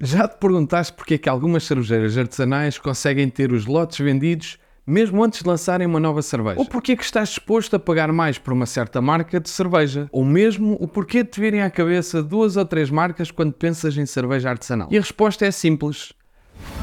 Já te perguntaste porque é que algumas cervejeiras artesanais conseguem ter os lotes vendidos mesmo antes de lançarem uma nova cerveja? Ou porque é que estás disposto a pagar mais por uma certa marca de cerveja? Ou mesmo o porquê de te virem à cabeça duas ou três marcas quando pensas em cerveja artesanal? E a resposta é simples.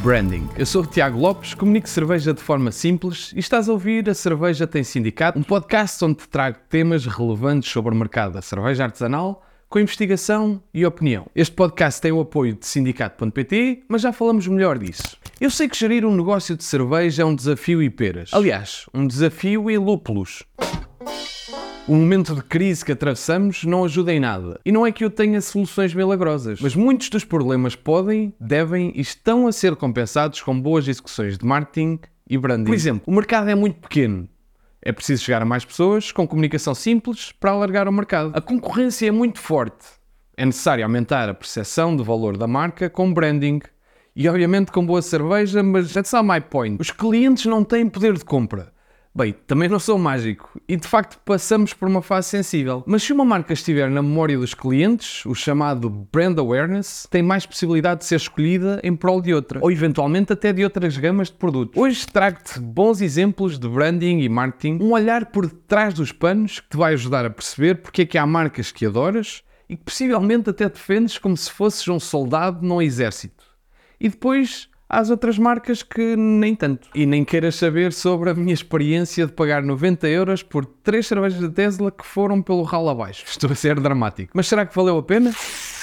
Branding. Eu sou o Tiago Lopes, comunico cerveja de forma simples e estás a ouvir a Cerveja Tem Sindicato, um podcast onde te trago temas relevantes sobre o mercado da cerveja artesanal com investigação e opinião. Este podcast tem o apoio de sindicato.pt, mas já falamos melhor disso. Eu sei que gerir um negócio de cerveja é um desafio e peras. Aliás, um desafio e lúpulos. O momento de crise que atravessamos não ajuda em nada. E não é que eu tenha soluções milagrosas, mas muitos dos problemas podem, devem e estão a ser compensados com boas execuções de marketing e branding. Por exemplo, o mercado é muito pequeno é preciso chegar a mais pessoas com comunicação simples para alargar o mercado. A concorrência é muito forte. É necessário aumentar a percepção de valor da marca com branding e, obviamente, com boa cerveja, mas that's not my point. Os clientes não têm poder de compra. Bem, também não sou mágico e de facto passamos por uma fase sensível. Mas se uma marca estiver na memória dos clientes, o chamado brand awareness, tem mais possibilidade de ser escolhida em prol de outra, ou eventualmente até de outras gamas de produtos. Hoje trago-te bons exemplos de branding e marketing, um olhar por detrás dos panos que te vai ajudar a perceber porque é que há marcas que adoras e que possivelmente até defendes como se fosses um soldado num exército. E depois às outras marcas que nem tanto. E nem queiras saber sobre a minha experiência de pagar 90 euros por três cervejas da Tesla que foram pelo ralo abaixo. Estou a ser dramático. Mas será que valeu a pena?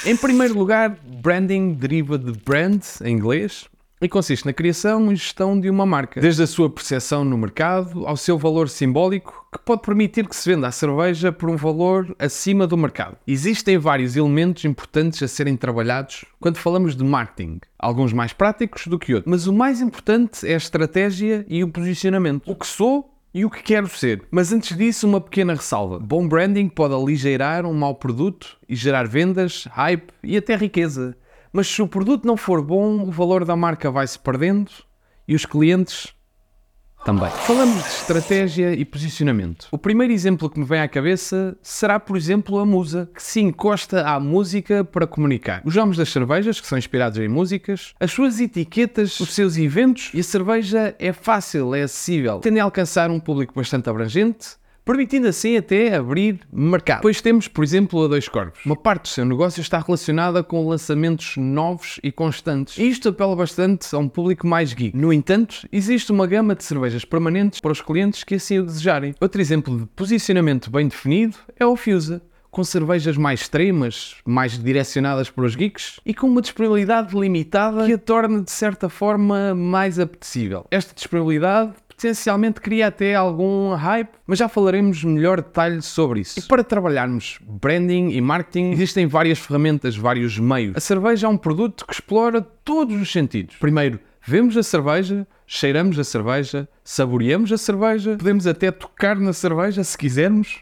Em primeiro lugar, branding deriva de brand, em inglês, e consiste na criação e gestão de uma marca, desde a sua percepção no mercado ao seu valor simbólico, que pode permitir que se venda a cerveja por um valor acima do mercado. Existem vários elementos importantes a serem trabalhados quando falamos de marketing, alguns mais práticos do que outros, mas o mais importante é a estratégia e o posicionamento. O que sou e o que quero ser. Mas antes disso, uma pequena ressalva. Bom branding pode aligeirar um mau produto e gerar vendas, hype e até riqueza. Mas se o produto não for bom, o valor da marca vai se perdendo e os clientes também. Falamos de estratégia e posicionamento. O primeiro exemplo que me vem à cabeça será, por exemplo, a Musa, que se encosta à música para comunicar. Os nomes das cervejas, que são inspirados em músicas, as suas etiquetas, os seus eventos e a cerveja é fácil, é acessível, tende a alcançar um público bastante abrangente permitindo assim até abrir mercado. Depois temos, por exemplo, a Dois Corpos. Uma parte do seu negócio está relacionada com lançamentos novos e constantes. Isto apela bastante a um público mais geek. No entanto, existe uma gama de cervejas permanentes para os clientes que assim o desejarem. Outro exemplo de posicionamento bem definido é o Fusa com cervejas mais extremas, mais direcionadas para os geeks e com uma disponibilidade limitada que a torna de certa forma mais apetecível. Esta disponibilidade potencialmente cria até algum hype, mas já falaremos melhor detalhe sobre isso. E para trabalharmos branding e marketing, existem várias ferramentas, vários meios. A cerveja é um produto que explora todos os sentidos. Primeiro, vemos a cerveja, cheiramos a cerveja, saboreamos a cerveja, podemos até tocar na cerveja se quisermos.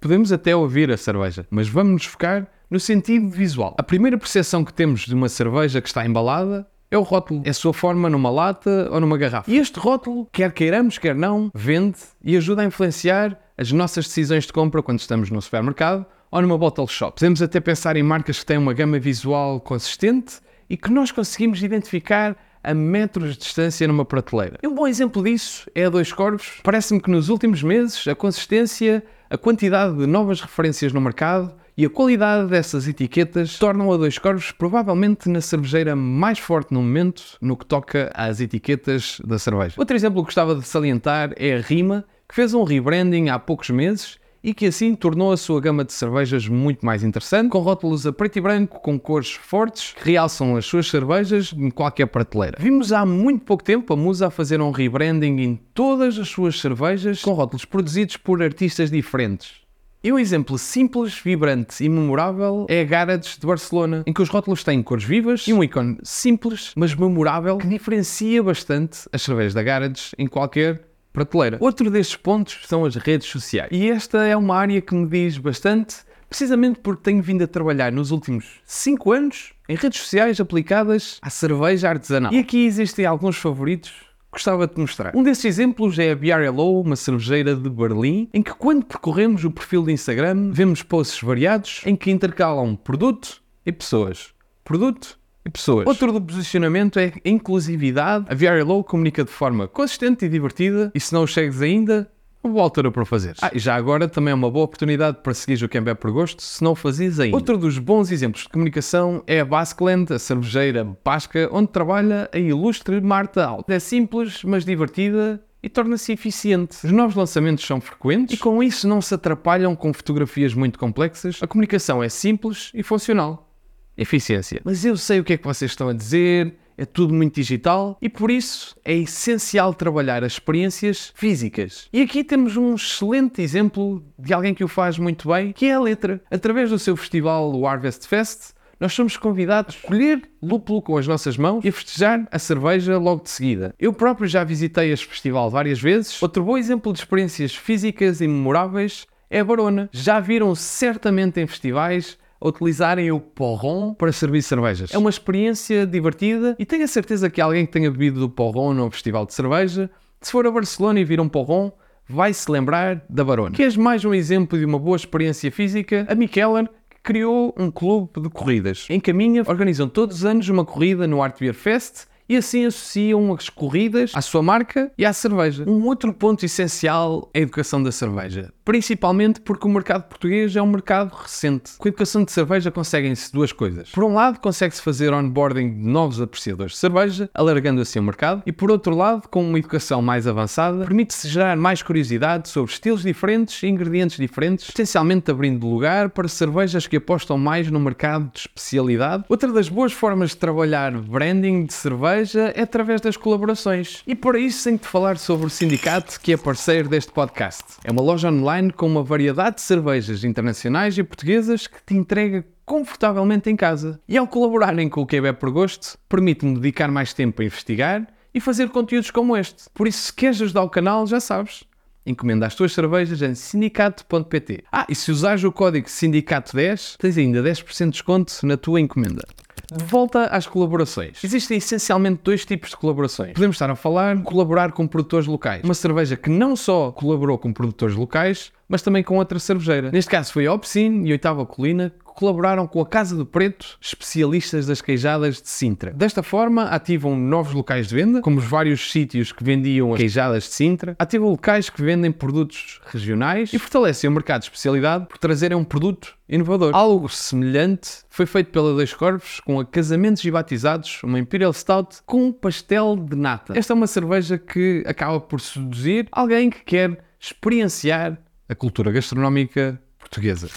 Podemos até ouvir a cerveja, mas vamos nos focar no sentido visual. A primeira percepção que temos de uma cerveja que está embalada é o rótulo. É a sua forma numa lata ou numa garrafa. E este rótulo, quer queiramos, quer não, vende e ajuda a influenciar as nossas decisões de compra quando estamos no supermercado ou numa bottle shop. Podemos até pensar em marcas que têm uma gama visual consistente e que nós conseguimos identificar a metros de distância numa prateleira. E um bom exemplo disso é a Dois Corvos. Parece-me que nos últimos meses a consistência, a quantidade de novas referências no mercado e a qualidade dessas etiquetas tornam a Dois Corvos provavelmente na cervejeira mais forte no momento no que toca às etiquetas da cerveja. Outro exemplo que gostava de salientar é a Rima, que fez um rebranding há poucos meses e que assim tornou a sua gama de cervejas muito mais interessante, com rótulos a preto e branco com cores fortes que realçam as suas cervejas em qualquer prateleira. Vimos há muito pouco tempo a Musa a fazer um rebranding em todas as suas cervejas com rótulos produzidos por artistas diferentes. E um exemplo simples, vibrante e memorável é a Garage de Barcelona, em que os rótulos têm cores vivas e um ícone simples, mas memorável, que diferencia bastante as cervejas da Garage em qualquer prateleira. Outro destes pontos são as redes sociais. E esta é uma área que me diz bastante, precisamente porque tenho vindo a trabalhar nos últimos 5 anos em redes sociais aplicadas à cerveja artesanal. E aqui existem alguns favoritos gostava de mostrar. Um desses exemplos é a BRLO, uma cervejeira de Berlim, em que quando percorremos o perfil de Instagram, vemos posts variados em que intercalam produto e pessoas. Produto e pessoas. Outro do posicionamento é a inclusividade. A Very Low comunica de forma consistente e divertida e se não o chegues ainda, uma boa altura para o fazer. Ah, e já agora também é uma boa oportunidade para seguir o Quem por Gosto, se não o fazes ainda. Outro dos bons exemplos de comunicação é a Basqueland, a cervejeira basca, onde trabalha a ilustre Marta Alto. É simples, mas divertida e torna-se eficiente. Os novos lançamentos são frequentes e com isso não se atrapalham com fotografias muito complexas. A comunicação é simples e funcional. Eficiência. Mas eu sei o que é que vocês estão a dizer, é tudo muito digital e por isso é essencial trabalhar as experiências físicas. E aqui temos um excelente exemplo de alguém que o faz muito bem, que é a letra. Através do seu festival, o Harvest Fest, nós somos convidados a escolher lúpulo com as nossas mãos e a festejar a cerveja logo de seguida. Eu próprio já visitei este festival várias vezes. Outro bom exemplo de experiências físicas e memoráveis é a Barona. Já viram certamente em festivais utilizarem o porron para servir cervejas. É uma experiência divertida e tenho a certeza que alguém que tenha bebido do porron num festival de cerveja, se for a Barcelona e vir um porron, vai se lembrar da Barona. Queres mais um exemplo de uma boa experiência física? A Mikeller criou um clube de corridas. Em Caminha organizam todos os anos uma corrida no Art Beer Fest e assim associam as corridas à sua marca e à cerveja. Um outro ponto essencial é a educação da cerveja, principalmente porque o mercado português é um mercado recente. Com a educação de cerveja conseguem-se duas coisas. Por um lado, consegue-se fazer onboarding de novos apreciadores de cerveja, alargando assim o mercado, e por outro lado, com uma educação mais avançada, permite-se gerar mais curiosidade sobre estilos diferentes e ingredientes diferentes, potencialmente abrindo lugar para cervejas que apostam mais no mercado de especialidade. Outra das boas formas de trabalhar branding de cerveja é através das colaborações. E por isso tenho de falar sobre o sindicato que é parceiro deste podcast. É uma loja online com uma variedade de cervejas internacionais e portuguesas que te entrega confortavelmente em casa. E ao colaborarem com o QB por gosto, permite-me dedicar mais tempo a investigar e fazer conteúdos como este. Por isso, se queres ajudar o canal, já sabes. Encomenda as tuas cervejas em sindicato.pt. Ah, e se usares o código SINDICATO10, tens ainda 10% de desconto na tua encomenda. De volta às colaborações. Existem essencialmente dois tipos de colaborações. Podemos estar a falar de colaborar com produtores locais. Uma cerveja que não só colaborou com produtores locais, mas também com outra cervejeira. Neste caso foi a Opsin e a Oitava Colina, colaboraram com a Casa do Preto, especialistas das queijadas de Sintra. Desta forma, ativam novos locais de venda, como os vários sítios que vendiam as queijadas de Sintra, ativam locais que vendem produtos regionais e fortalecem o mercado de especialidade por trazerem um produto inovador. Algo semelhante foi feito pela Dois Corvos com a Casamentos e Batizados, uma Imperial Stout com pastel de nata. Esta é uma cerveja que acaba por seduzir alguém que quer experienciar a cultura gastronómica portuguesa.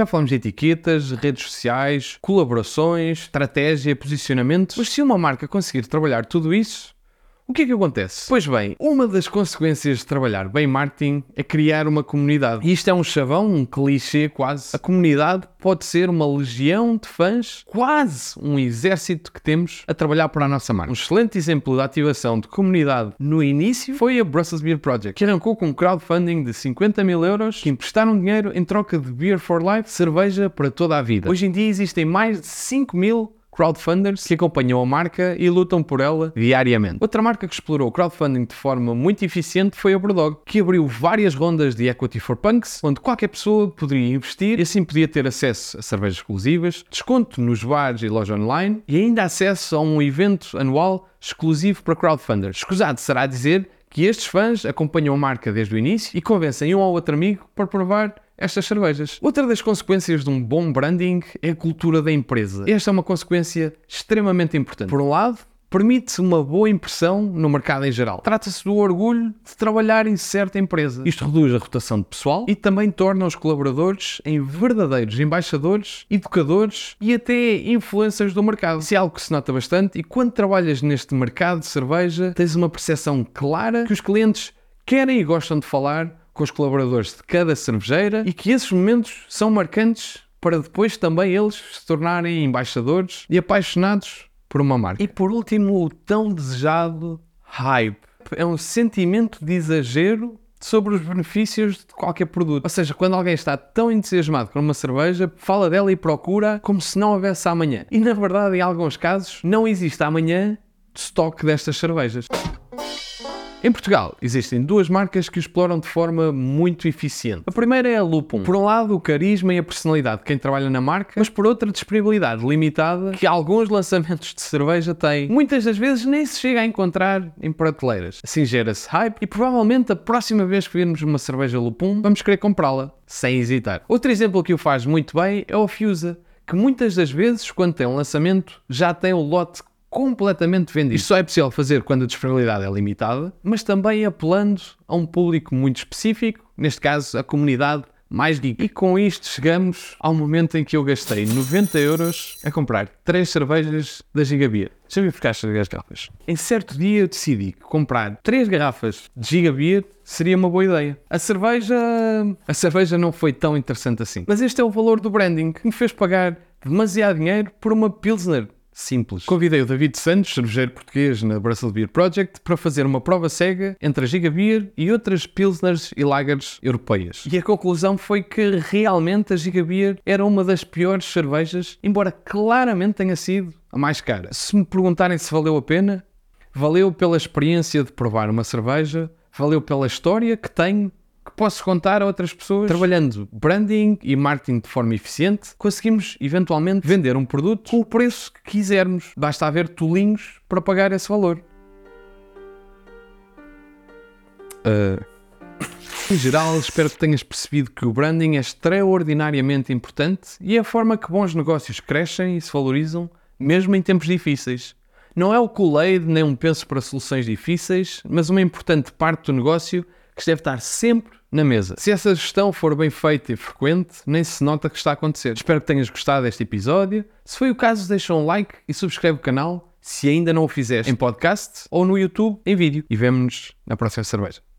Já falamos de etiquetas, redes sociais, colaborações, estratégia, posicionamento, mas se uma marca conseguir trabalhar tudo isso, o que é que acontece? Pois bem, uma das consequências de trabalhar bem marketing é criar uma comunidade. E isto é um chavão, um clichê quase. A comunidade pode ser uma legião de fãs, quase um exército que temos a trabalhar para a nossa marca. Um excelente exemplo de ativação de comunidade no início foi a Brussels Beer Project, que arrancou com um crowdfunding de 50 mil euros que emprestaram dinheiro em troca de Beer for Life, cerveja para toda a vida. Hoje em dia existem mais de 5 mil crowdfunders que acompanham a marca e lutam por ela diariamente. Outra marca que explorou o crowdfunding de forma muito eficiente foi a Brewdog, que abriu várias rondas de Equity for Punks, onde qualquer pessoa poderia investir e assim podia ter acesso a cervejas exclusivas, desconto nos bares e loja online e ainda acesso a um evento anual exclusivo para crowdfunders. Escusado será dizer que estes fãs acompanham a marca desde o início e convencem um ou outro amigo para provar estas cervejas. Outra das consequências de um bom branding é a cultura da empresa. Esta é uma consequência extremamente importante. Por um lado, permite uma boa impressão no mercado em geral. Trata-se do orgulho de trabalhar em certa empresa. Isto reduz a rotação de pessoal e também torna os colaboradores em verdadeiros embaixadores, educadores e até influências do mercado. Isso é algo que se nota bastante e quando trabalhas neste mercado de cerveja, tens uma percepção clara que os clientes querem e gostam de falar com os colaboradores de cada cervejeira e que esses momentos são marcantes para depois também eles se tornarem embaixadores e apaixonados por uma marca. E por último, o tão desejado hype. É um sentimento de exagero sobre os benefícios de qualquer produto. Ou seja, quando alguém está tão entusiasmado com uma cerveja, fala dela e procura como se não houvesse amanhã. E na verdade, em alguns casos, não existe amanhã de estoque destas cervejas. Em Portugal, existem duas marcas que exploram de forma muito eficiente. A primeira é a Lupum. Por um lado, o carisma e a personalidade de quem trabalha na marca, mas por outra, a disponibilidade limitada que alguns lançamentos de cerveja têm. Muitas das vezes nem se chega a encontrar em prateleiras. Assim gera-se hype e provavelmente a próxima vez que virmos uma cerveja Lupum, vamos querer comprá-la, sem hesitar. Outro exemplo que o faz muito bem é o Fusa que muitas das vezes, quando tem um lançamento, já tem o lote completamente vendido. Isto só é possível fazer quando a disponibilidade é limitada, mas também apelando a um público muito específico, neste caso a comunidade mais geek. E com isto chegamos ao momento em que eu gastei 90 euros a comprar 3 cervejas da Gigabeer. Deixa eu ver ficar as garrafas. Em certo dia eu decidi que comprar 3 garrafas de Gigabeer seria uma boa ideia. A cerveja... A cerveja não foi tão interessante assim. Mas este é o valor do branding que me fez pagar demasiado dinheiro por uma Pilsner simples. Convidei o David Santos, cervejeiro português na Brussels Beer Project, para fazer uma prova cega entre a Giga Beer e outras Pilsners e Lagers europeias. E a conclusão foi que realmente a Giga Beer era uma das piores cervejas, embora claramente tenha sido a mais cara. Se me perguntarem se valeu a pena, valeu pela experiência de provar uma cerveja, valeu pela história que tenho que posso contar a outras pessoas. Trabalhando branding e marketing de forma eficiente, conseguimos eventualmente vender um produto com o preço que quisermos. Basta haver tolinhos para pagar esse valor. Uh, em geral, espero que tenhas percebido que o branding é extraordinariamente importante e é a forma que bons negócios crescem e se valorizam, mesmo em tempos difíceis. Não é o Kool-Aid nem um penso para soluções difíceis, mas uma importante parte do negócio que deve estar sempre na mesa. Se essa gestão for bem feita e frequente, nem se nota que está a acontecer. Espero que tenhas gostado deste episódio. Se foi o caso, deixa um like e subscreve o canal se ainda não o fizeste em podcast ou no YouTube em vídeo. E vemo-nos na próxima cerveja.